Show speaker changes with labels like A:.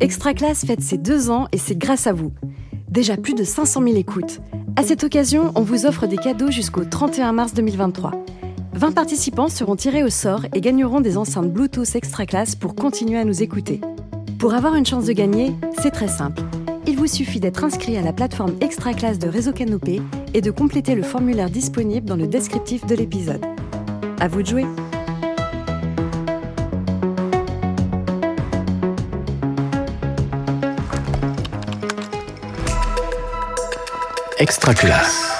A: Extra Classe fête ses deux ans et c'est grâce à vous. Déjà plus de 500 000 écoutes. À cette occasion, on vous offre des cadeaux jusqu'au 31 mars 2023. 20 participants seront tirés au sort et gagneront des enceintes Bluetooth Extra Classe pour continuer à nous écouter. Pour avoir une chance de gagner, c'est très simple. Il vous suffit d'être inscrit à la plateforme Extra Classe de Réseau Canopé et de compléter le formulaire disponible dans le descriptif de l'épisode. À vous de jouer!
B: Extra classe.